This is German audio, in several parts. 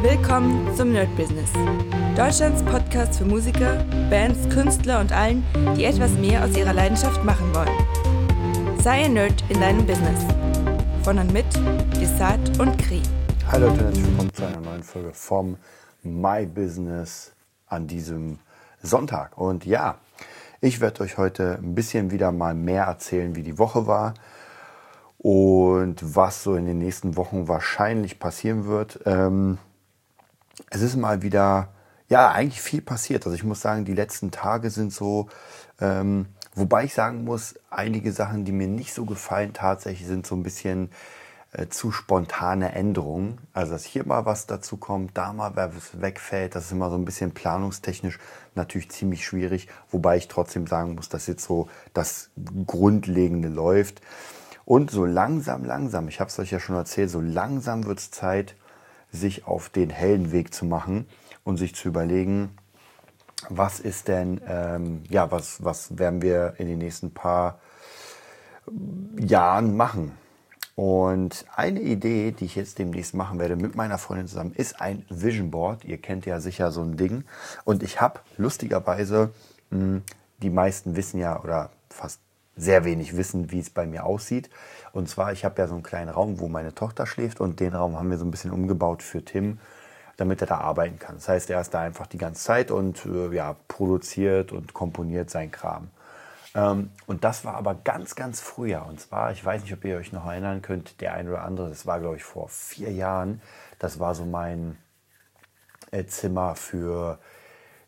Willkommen zum Nerd Business. Deutschlands Podcast für Musiker, Bands, Künstler und allen, die etwas mehr aus ihrer Leidenschaft machen wollen. Sei ein Nerd in deinem Business. Von und mit Desart und Kri. Hi Leute, herzlich willkommen zu einer neuen Folge vom My Business an diesem Sonntag. Und ja, ich werde euch heute ein bisschen wieder mal mehr erzählen, wie die Woche war und was so in den nächsten Wochen wahrscheinlich passieren wird. Ähm, es ist mal wieder, ja, eigentlich viel passiert. Also ich muss sagen, die letzten Tage sind so, ähm, wobei ich sagen muss, einige Sachen, die mir nicht so gefallen, tatsächlich sind so ein bisschen äh, zu spontane Änderungen. Also dass hier mal was dazu kommt, da mal was wegfällt, das ist immer so ein bisschen planungstechnisch natürlich ziemlich schwierig, wobei ich trotzdem sagen muss, dass jetzt so das Grundlegende läuft. Und so langsam, langsam, ich habe es euch ja schon erzählt, so langsam wird es Zeit, sich auf den hellen Weg zu machen und sich zu überlegen, was ist denn, ähm, ja, was, was werden wir in den nächsten paar Jahren machen? Und eine Idee, die ich jetzt demnächst machen werde mit meiner Freundin zusammen, ist ein Vision Board. Ihr kennt ja sicher so ein Ding. Und ich habe lustigerweise, hm, die meisten wissen ja oder fast sehr wenig wissen, wie es bei mir aussieht. Und zwar, ich habe ja so einen kleinen Raum, wo meine Tochter schläft und den Raum haben wir so ein bisschen umgebaut für Tim, damit er da arbeiten kann. Das heißt, er ist da einfach die ganze Zeit und äh, ja, produziert und komponiert sein Kram. Ähm, und das war aber ganz, ganz früher. Und zwar, ich weiß nicht, ob ihr euch noch erinnern könnt, der eine oder andere, das war, glaube ich, vor vier Jahren. Das war so mein äh, Zimmer für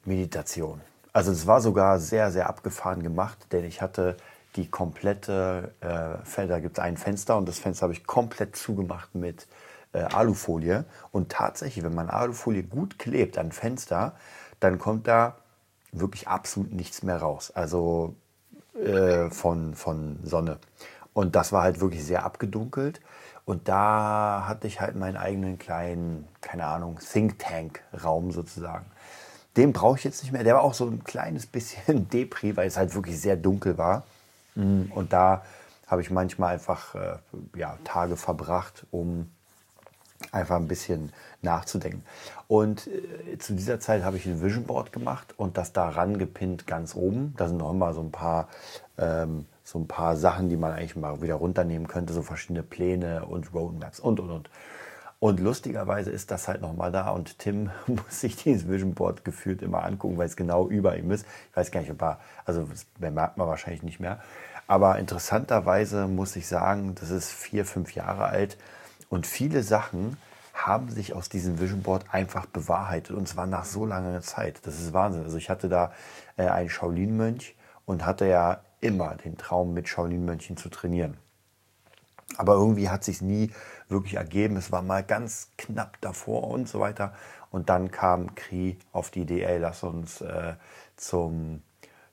Meditation. Also es war sogar sehr, sehr abgefahren gemacht, denn ich hatte die komplette, äh, da gibt es ein Fenster und das Fenster habe ich komplett zugemacht mit äh, Alufolie. Und tatsächlich, wenn man Alufolie gut klebt an Fenster, dann kommt da wirklich absolut nichts mehr raus. Also äh, von, von Sonne. Und das war halt wirklich sehr abgedunkelt. Und da hatte ich halt meinen eigenen kleinen, keine Ahnung, Think Tank-Raum sozusagen. Den brauche ich jetzt nicht mehr. Der war auch so ein kleines bisschen Depri, weil es halt wirklich sehr dunkel war. Mhm. Und da habe ich manchmal einfach äh, ja, Tage verbracht, um einfach ein bisschen nachzudenken. Und äh, zu dieser Zeit habe ich ein Vision Board gemacht und das da rangepinnt ganz oben. Da sind noch immer so ein paar, ähm, so ein paar Sachen, die man eigentlich mal wieder runternehmen könnte, so verschiedene Pläne und Roadmaps und und und. Und lustigerweise ist das halt nochmal da und Tim muss sich dieses Vision Board gefühlt immer angucken, weil es genau über ihm ist. Ich weiß gar nicht, ob er, also das bemerkt man wahrscheinlich nicht mehr. Aber interessanterweise muss ich sagen, das ist vier, fünf Jahre alt und viele Sachen haben sich aus diesem Vision Board einfach bewahrheitet und zwar nach so langer Zeit. Das ist Wahnsinn. Also ich hatte da äh, einen Shaolin-Mönch und hatte ja immer den Traum, mit Shaolin-Mönchen zu trainieren. Aber irgendwie hat sich nie wirklich ergeben. Es war mal ganz knapp davor und so weiter. Und dann kam Kri auf die Idee, ey, lass uns äh, zum,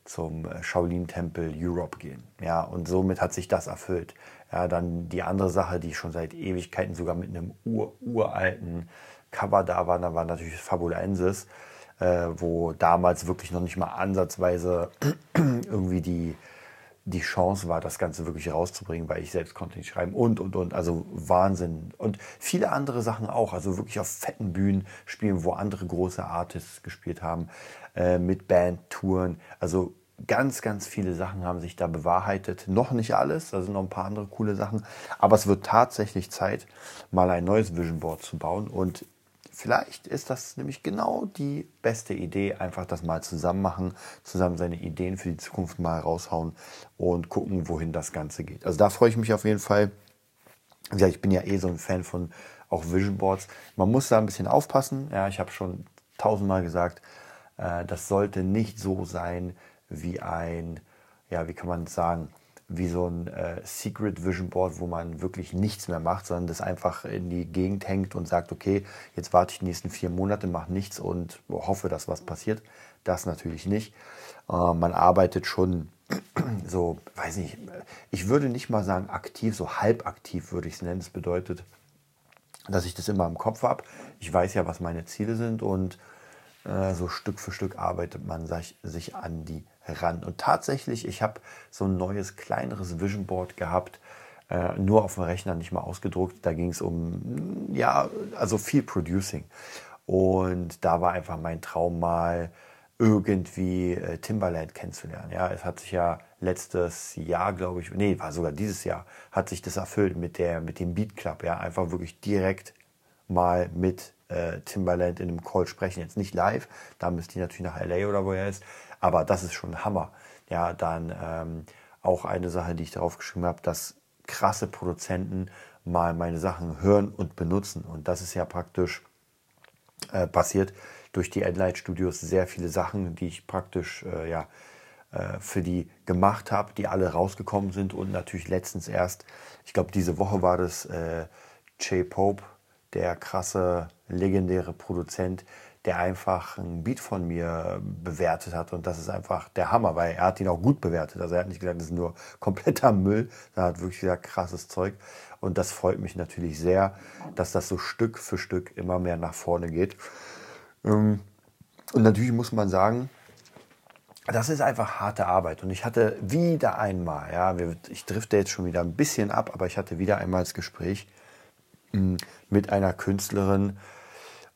zum Shaolin-Tempel Europe gehen. Ja, und somit hat sich das erfüllt. Ja, dann die andere Sache, die schon seit Ewigkeiten sogar mit einem ur, uralten Cover da war, da war natürlich Fabulensis, äh, wo damals wirklich noch nicht mal ansatzweise irgendwie die, die Chance war, das Ganze wirklich rauszubringen, weil ich selbst konnte nicht schreiben und, und, und. Also Wahnsinn. Und viele andere Sachen auch. Also wirklich auf fetten Bühnen spielen, wo andere große Artists gespielt haben, äh, mit Bandtouren. Also ganz, ganz viele Sachen haben sich da bewahrheitet. Noch nicht alles, da sind noch ein paar andere coole Sachen. Aber es wird tatsächlich Zeit, mal ein neues Vision Board zu bauen. Und Vielleicht ist das nämlich genau die beste Idee, einfach das mal zusammen machen, zusammen seine Ideen für die Zukunft mal raushauen und gucken, wohin das Ganze geht. Also da freue ich mich auf jeden Fall. Ja, ich bin ja eh so ein Fan von auch Vision Boards. Man muss da ein bisschen aufpassen. Ja, ich habe schon tausendmal gesagt, äh, das sollte nicht so sein wie ein, ja, wie kann man sagen, wie so ein äh, Secret Vision Board, wo man wirklich nichts mehr macht, sondern das einfach in die Gegend hängt und sagt, okay, jetzt warte ich die nächsten vier Monate, mache nichts und hoffe, dass was passiert. Das natürlich nicht. Äh, man arbeitet schon so, weiß nicht, ich würde nicht mal sagen aktiv, so halbaktiv würde ich es nennen. Das bedeutet, dass ich das immer im Kopf habe. Ich weiß ja, was meine Ziele sind und so Stück für Stück arbeitet man sich, an die ran. Und tatsächlich, ich habe so ein neues, kleineres Vision Board gehabt, äh, nur auf dem Rechner, nicht mal ausgedruckt. Da ging es um, ja, also viel Producing. Und da war einfach mein Traum mal irgendwie äh, Timbaland kennenzulernen. Ja, es hat sich ja letztes Jahr, glaube ich, nee, war sogar dieses Jahr, hat sich das erfüllt mit der, mit dem Beat Club. Ja, einfach wirklich direkt mal mit äh, Timbaland in einem Call sprechen. Jetzt nicht live, da müsst ihr natürlich nach LA oder wo er ist, aber das ist schon Hammer. Ja, dann ähm, auch eine Sache, die ich darauf geschrieben habe, dass krasse Produzenten mal meine Sachen hören und benutzen. Und das ist ja praktisch äh, passiert durch die Endlight Studios sehr viele Sachen, die ich praktisch äh, ja, äh, für die gemacht habe, die alle rausgekommen sind. Und natürlich letztens erst, ich glaube, diese Woche war das äh, Jay Pope, der krasse, legendäre Produzent, der einfach ein Beat von mir bewertet hat. Und das ist einfach der Hammer, weil er hat ihn auch gut bewertet. Also er hat nicht gesagt, das ist nur kompletter Müll, er hat wirklich sehr krasses Zeug. Und das freut mich natürlich sehr, dass das so Stück für Stück immer mehr nach vorne geht. Ähm, und natürlich muss man sagen, das ist einfach harte Arbeit. Und ich hatte wieder einmal, ja, ich drifte jetzt schon wieder ein bisschen ab, aber ich hatte wieder einmal das Gespräch mit einer Künstlerin,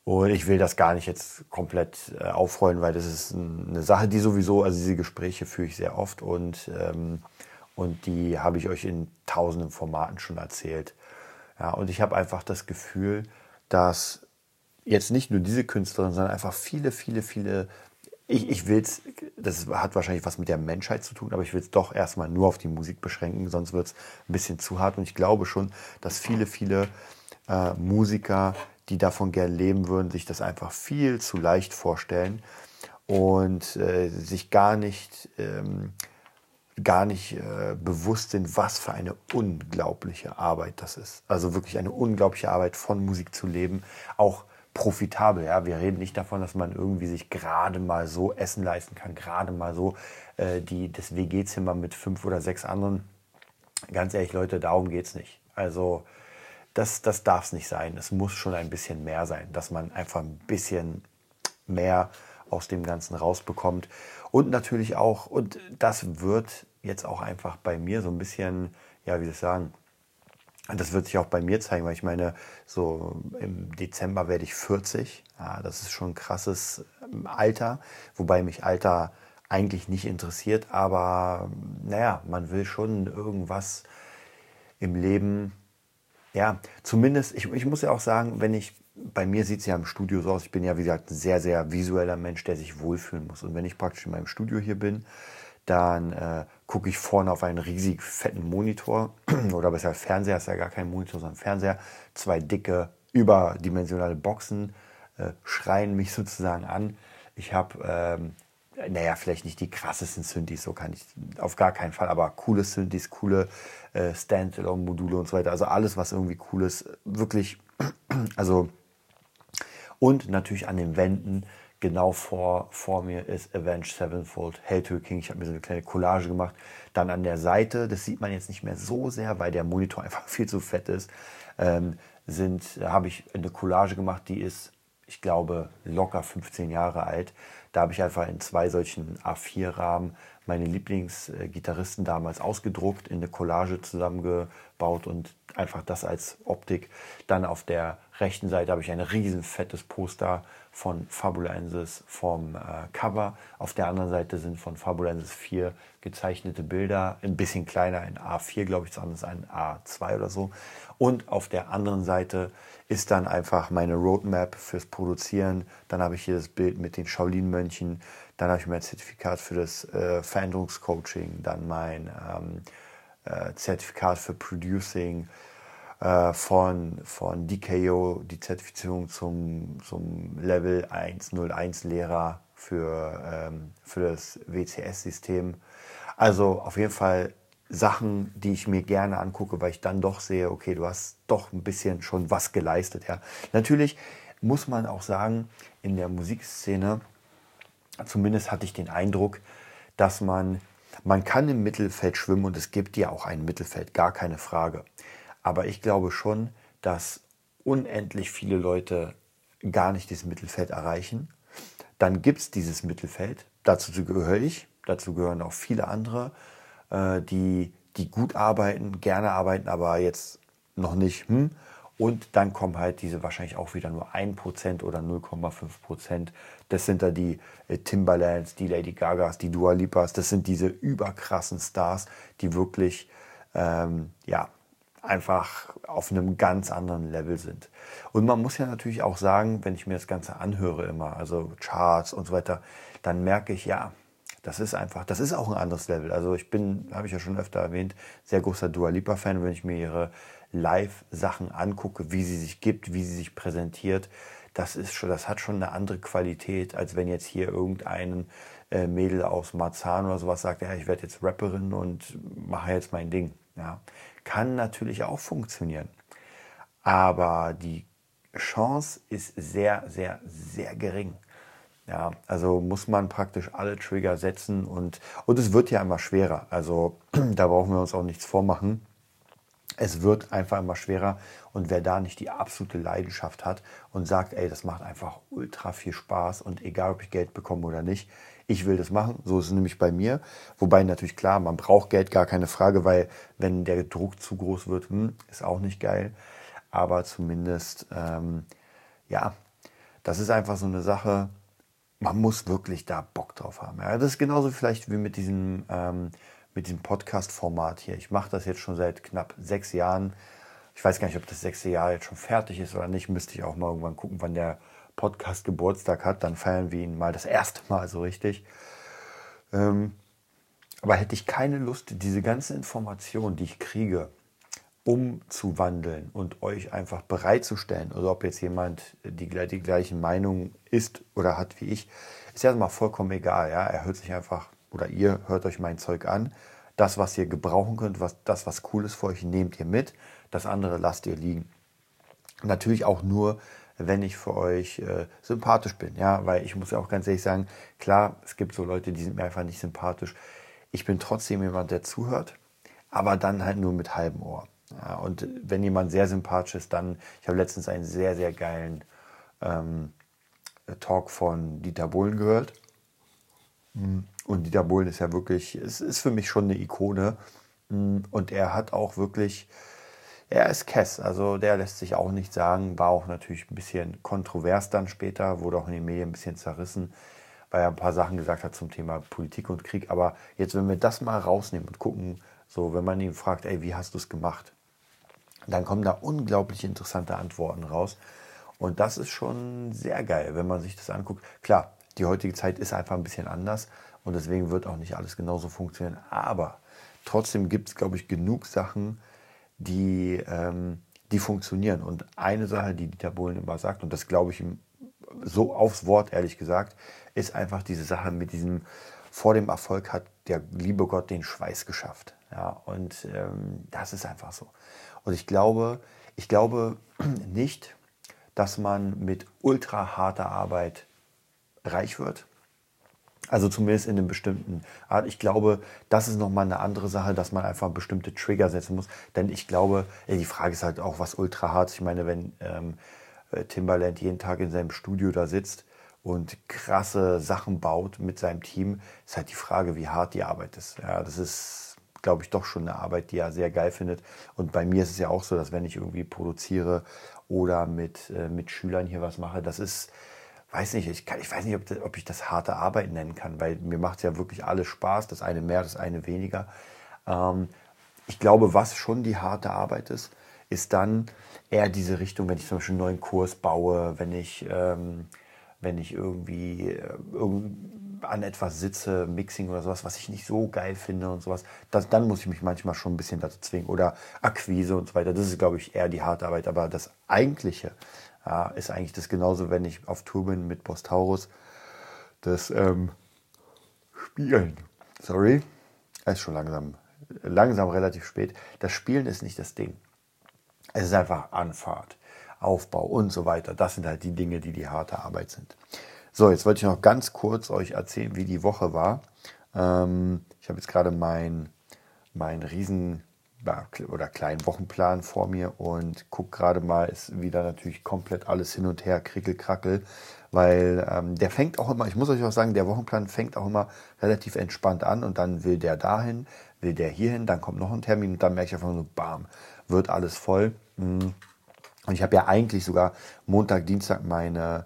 und ich will das gar nicht jetzt komplett äh, aufrollen, weil das ist eine Sache, die sowieso, also diese Gespräche führe ich sehr oft und, ähm, und die habe ich euch in tausenden Formaten schon erzählt. Ja, und ich habe einfach das Gefühl, dass jetzt nicht nur diese Künstlerin, sondern einfach viele, viele, viele, ich, ich will es, das hat wahrscheinlich was mit der Menschheit zu tun, aber ich will es doch erstmal nur auf die Musik beschränken, sonst wird es ein bisschen zu hart. Und ich glaube schon, dass viele, viele äh, Musiker die davon gern leben würden, sich das einfach viel zu leicht vorstellen und äh, sich gar nicht, ähm, gar nicht äh, bewusst sind, was für eine unglaubliche Arbeit das ist. Also wirklich eine unglaubliche Arbeit von Musik zu leben, auch profitabel. Ja, wir reden nicht davon, dass man irgendwie sich gerade mal so Essen leisten kann, gerade mal so äh, die das WG-Zimmer mit fünf oder sechs anderen. Ganz ehrlich, Leute, darum geht es nicht. Also das, das darf es nicht sein. Es muss schon ein bisschen mehr sein, dass man einfach ein bisschen mehr aus dem Ganzen rausbekommt. Und natürlich auch, und das wird jetzt auch einfach bei mir so ein bisschen, ja, wie soll ich sagen, das wird sich auch bei mir zeigen, weil ich meine, so im Dezember werde ich 40. Ja, das ist schon ein krasses ähm, Alter, wobei mich Alter eigentlich nicht interessiert, aber naja, man will schon irgendwas im Leben ja, zumindest, ich, ich muss ja auch sagen, wenn ich, bei mir sieht es ja im Studio so aus, ich bin ja wie gesagt ein sehr, sehr visueller Mensch, der sich wohlfühlen muss. Und wenn ich praktisch in meinem Studio hier bin, dann äh, gucke ich vorne auf einen riesig fetten Monitor oder besser Fernseher, ist ja gar kein Monitor, sondern Fernseher, zwei dicke, überdimensionale Boxen äh, schreien mich sozusagen an. Ich habe ähm, naja, vielleicht nicht die krassesten Synthes, so kann ich auf gar keinen Fall, aber coole Synthes, coole äh, Standalone-Module und so weiter. Also alles, was irgendwie cool ist, wirklich, also und natürlich an den Wänden genau vor, vor mir ist Avenged Sevenfold, Hell to the King. Ich habe mir so eine kleine Collage gemacht. Dann an der Seite, das sieht man jetzt nicht mehr so sehr, weil der Monitor einfach viel zu fett ist, ähm, sind, habe ich eine Collage gemacht, die ist, ich glaube, locker 15 Jahre alt. Da habe ich einfach in zwei solchen A4-Rahmen meine Lieblingsgitarristen damals ausgedruckt, in eine Collage zusammengebaut und einfach das als Optik. Dann auf der rechten Seite habe ich ein riesen fettes Poster von Fabulensis vom äh, Cover. Auf der anderen Seite sind von Fabulensis vier gezeichnete Bilder, ein bisschen kleiner, in A4 glaube ich, ist ein A2 oder so. Und auf der anderen Seite ist dann einfach meine Roadmap fürs Produzieren. Dann habe ich hier das Bild mit den Shaolin-Mönchen. Dann habe ich mein Zertifikat für das äh, Veränderungscoaching. Dann mein ähm, äh, Zertifikat für Producing äh, von, von DKO, die Zertifizierung zum, zum Level 101 Lehrer für, ähm, für das WCS-System. Also auf jeden Fall Sachen, die ich mir gerne angucke, weil ich dann doch sehe, okay, du hast doch ein bisschen schon was geleistet. Ja. Natürlich muss man auch sagen, in der Musikszene, zumindest hatte ich den Eindruck, dass man, man kann im Mittelfeld schwimmen und es gibt ja auch ein Mittelfeld, gar keine Frage. Aber ich glaube schon, dass unendlich viele Leute gar nicht dieses Mittelfeld erreichen. Dann gibt es dieses Mittelfeld, dazu gehöre ich, dazu gehören auch viele andere äh, die, die gut arbeiten, gerne arbeiten, aber jetzt noch nicht. Hm? Und dann kommen halt diese wahrscheinlich auch wieder nur 1% oder 0,5%. Das sind da die äh, Timbalands, die Lady Gagas, die Dua Lipas. Das sind diese überkrassen Stars, die wirklich ähm, ja, einfach auf einem ganz anderen Level sind. Und man muss ja natürlich auch sagen, wenn ich mir das Ganze anhöre immer, also Charts und so weiter, dann merke ich, ja, das ist einfach, das ist auch ein anderes Level. Also ich bin, habe ich ja schon öfter erwähnt, sehr großer Dua Lipa-Fan, wenn ich mir ihre Live-Sachen angucke, wie sie sich gibt, wie sie sich präsentiert. Das ist schon, das hat schon eine andere Qualität, als wenn jetzt hier irgendein äh, Mädel aus Marzahn oder sowas sagt, ja, ich werde jetzt Rapperin und mache jetzt mein Ding. Ja, kann natürlich auch funktionieren. Aber die Chance ist sehr, sehr, sehr gering. Ja, also muss man praktisch alle Trigger setzen und, und es wird ja immer schwerer. Also da brauchen wir uns auch nichts vormachen. Es wird einfach immer schwerer und wer da nicht die absolute Leidenschaft hat und sagt, ey, das macht einfach ultra viel Spaß und egal, ob ich Geld bekomme oder nicht, ich will das machen. So ist es nämlich bei mir. Wobei natürlich klar, man braucht Geld, gar keine Frage, weil wenn der Druck zu groß wird, hm, ist auch nicht geil. Aber zumindest, ähm, ja, das ist einfach so eine Sache, man muss wirklich da Bock drauf haben. Ja, das ist genauso vielleicht wie mit diesem, ähm, mit diesem Podcast-Format hier. Ich mache das jetzt schon seit knapp sechs Jahren. Ich weiß gar nicht, ob das sechste Jahr jetzt schon fertig ist oder nicht. Müsste ich auch mal irgendwann gucken, wann der Podcast Geburtstag hat. Dann feiern wir ihn mal das erste Mal so richtig. Ähm, aber hätte ich keine Lust, diese ganzen Informationen, die ich kriege, umzuwandeln und euch einfach bereitzustellen, also ob jetzt jemand die, die gleichen Meinungen ist oder hat wie ich, ist erstmal vollkommen egal. Ja? Er hört sich einfach, oder ihr hört euch mein Zeug an. Das, was ihr gebrauchen könnt, was, das, was cool ist für euch, nehmt ihr mit. Das andere lasst ihr liegen. Natürlich auch nur, wenn ich für euch äh, sympathisch bin. Ja, weil ich muss ja auch ganz ehrlich sagen, klar, es gibt so Leute, die sind mir einfach nicht sympathisch. Ich bin trotzdem jemand, der zuhört, aber dann halt nur mit halbem Ohr. Ja, und wenn jemand sehr sympathisch ist, dann, ich habe letztens einen sehr, sehr geilen ähm, Talk von Dieter Bohlen gehört. Und Dieter Bohlen ist ja wirklich, es ist für mich schon eine Ikone. Und er hat auch wirklich, er ist Kess, also der lässt sich auch nicht sagen, war auch natürlich ein bisschen kontrovers dann später, wurde auch in den Medien ein bisschen zerrissen, weil er ein paar Sachen gesagt hat zum Thema Politik und Krieg. Aber jetzt, wenn wir das mal rausnehmen und gucken, so, wenn man ihn fragt, ey, wie hast du es gemacht? dann kommen da unglaublich interessante Antworten raus. Und das ist schon sehr geil, wenn man sich das anguckt. Klar, die heutige Zeit ist einfach ein bisschen anders und deswegen wird auch nicht alles genauso funktionieren. Aber trotzdem gibt es, glaube ich, genug Sachen, die, ähm, die funktionieren. Und eine Sache, die Dieter Bohlen immer sagt, und das glaube ich ihm so aufs Wort, ehrlich gesagt, ist einfach diese Sache mit diesem, vor dem Erfolg hat der liebe Gott den Schweiß geschafft. Ja, und ähm, das ist einfach so. Und ich glaube, ich glaube nicht, dass man mit ultra harter Arbeit reich wird. Also zumindest in einem bestimmten Art. Ich glaube, das ist nochmal eine andere Sache, dass man einfach bestimmte Trigger setzen muss. Denn ich glaube, die Frage ist halt auch, was ultra hart. Ich meine, wenn ähm, äh, Timbaland jeden Tag in seinem Studio da sitzt und krasse Sachen baut mit seinem Team, ist halt die Frage, wie hart die Arbeit ist. Ja, das ist glaube ich, doch schon eine Arbeit, die er sehr geil findet. Und bei mir ist es ja auch so, dass wenn ich irgendwie produziere oder mit, äh, mit Schülern hier was mache, das ist, weiß nicht, ich, kann, ich weiß nicht, ob, das, ob ich das harte Arbeit nennen kann, weil mir macht es ja wirklich alles Spaß, das eine mehr, das eine weniger. Ähm, ich glaube, was schon die harte Arbeit ist, ist dann eher diese Richtung, wenn ich zum Beispiel einen neuen Kurs baue, wenn ich, ähm, wenn ich irgendwie äh, an etwas sitze, Mixing oder sowas, was ich nicht so geil finde und sowas, das, dann muss ich mich manchmal schon ein bisschen dazu zwingen. Oder Akquise und so weiter. Das ist, glaube ich, eher die harte Arbeit. Aber das Eigentliche ja, ist eigentlich das genauso, wenn ich auf Tour bin mit Boss Taurus. Das ähm, Spielen. Sorry. Es ist schon langsam, langsam relativ spät. Das Spielen ist nicht das Ding. Es ist einfach Anfahrt, Aufbau und so weiter. Das sind halt die Dinge, die die harte Arbeit sind. So, jetzt wollte ich noch ganz kurz euch erzählen, wie die Woche war. Ähm, ich habe jetzt gerade meinen mein riesen oder kleinen Wochenplan vor mir und gucke gerade mal, ist wieder natürlich komplett alles hin und her, krickelkrackel, weil ähm, der fängt auch immer, ich muss euch auch sagen, der Wochenplan fängt auch immer relativ entspannt an und dann will der dahin, will der hierhin, dann kommt noch ein Termin und dann merke ich einfach nur, bam, wird alles voll. Und Und ich habe ja eigentlich sogar Montag, Dienstag meine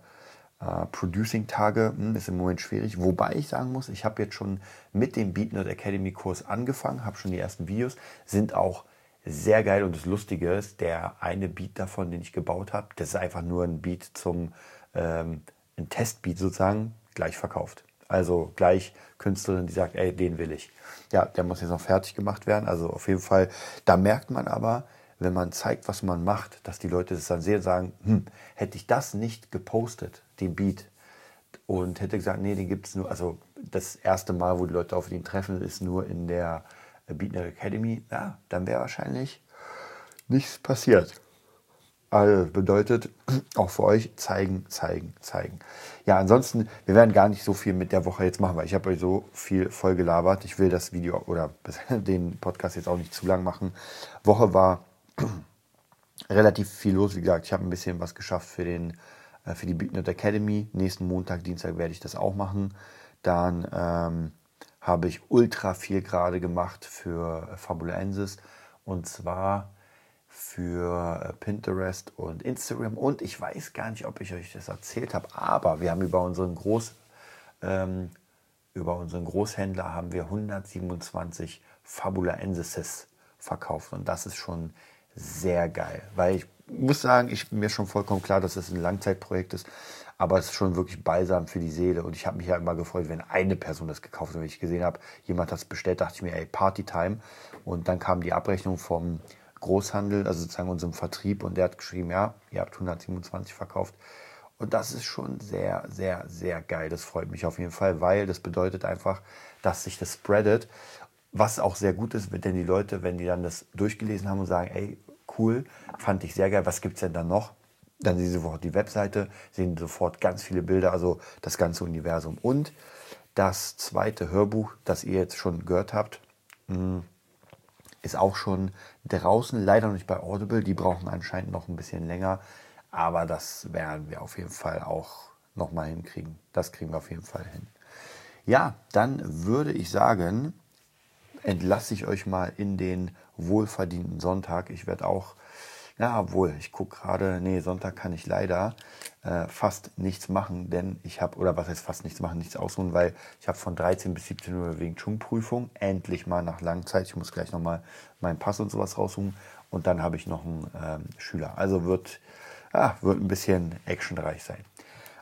äh, Producing-Tage. Hm, ist im Moment schwierig. Wobei ich sagen muss, ich habe jetzt schon mit dem BeatNerd Academy Kurs angefangen, habe schon die ersten Videos, sind auch sehr geil und das Lustige ist, der eine Beat davon, den ich gebaut habe, das ist einfach nur ein Beat zum, ähm, ein Testbeat sozusagen, gleich verkauft. Also gleich Künstlerin, die sagt, ey, den will ich. Ja, der muss jetzt noch fertig gemacht werden. Also auf jeden Fall, da merkt man aber, wenn man zeigt, was man macht, dass die Leute das dann sehen und sagen, hm, hätte ich das nicht gepostet, den Beat, und hätte gesagt, nee, den gibt es nur, also das erste Mal, wo die Leute auf ihn treffen, ist nur in der Beatner Academy, ja, dann wäre wahrscheinlich nichts passiert. Also bedeutet auch für euch zeigen, zeigen, zeigen. Ja, ansonsten, wir werden gar nicht so viel mit der Woche jetzt machen, weil ich habe euch so viel voll gelabert. Ich will das Video oder den Podcast jetzt auch nicht zu lang machen. Woche war relativ viel los. Wie gesagt, ich habe ein bisschen was geschafft für, den, äh, für die BigNet Academy. Nächsten Montag, Dienstag werde ich das auch machen. Dann ähm, habe ich ultra viel gerade gemacht für Fabulensis und zwar für äh, Pinterest und Instagram und ich weiß gar nicht, ob ich euch das erzählt habe, aber wir haben über unseren Groß ähm, über unseren Großhändler haben wir 127 Fabulensis verkauft und das ist schon sehr geil, weil ich muss sagen, ich bin mir schon vollkommen klar, dass es das ein Langzeitprojekt ist, aber es ist schon wirklich balsam für die Seele. Und ich habe mich ja immer gefreut, wenn eine Person das gekauft hat. Wenn ich gesehen habe, jemand hat es bestellt, dachte ich mir, ey, Partytime. Und dann kam die Abrechnung vom Großhandel, also sozusagen unserem Vertrieb, und der hat geschrieben, ja, ihr habt 127 verkauft. Und das ist schon sehr, sehr, sehr geil. Das freut mich auf jeden Fall, weil das bedeutet einfach, dass sich das spreadet. Was auch sehr gut ist, denn die Leute, wenn die dann das durchgelesen haben und sagen, ey, cool, fand ich sehr geil, was gibt es denn da noch? Dann sehen Sie sofort die Webseite, sehen sofort ganz viele Bilder, also das ganze Universum. Und das zweite Hörbuch, das ihr jetzt schon gehört habt, hm, ist auch schon draußen, leider nicht bei Audible. Die brauchen anscheinend noch ein bisschen länger, aber das werden wir auf jeden Fall auch nochmal hinkriegen. Das kriegen wir auf jeden Fall hin. Ja, dann würde ich sagen, entlasse ich euch mal in den wohlverdienten Sonntag. Ich werde auch ja, obwohl, ich gucke gerade, nee, Sonntag kann ich leider äh, fast nichts machen, denn ich habe, oder was heißt fast nichts machen, nichts ausruhen, weil ich habe von 13 bis 17 Uhr wegen Chung-Prüfung, endlich mal nach langer Zeit, ich muss gleich nochmal meinen Pass und sowas raussuchen und dann habe ich noch einen ähm, Schüler. Also wird, ja, wird ein bisschen actionreich sein.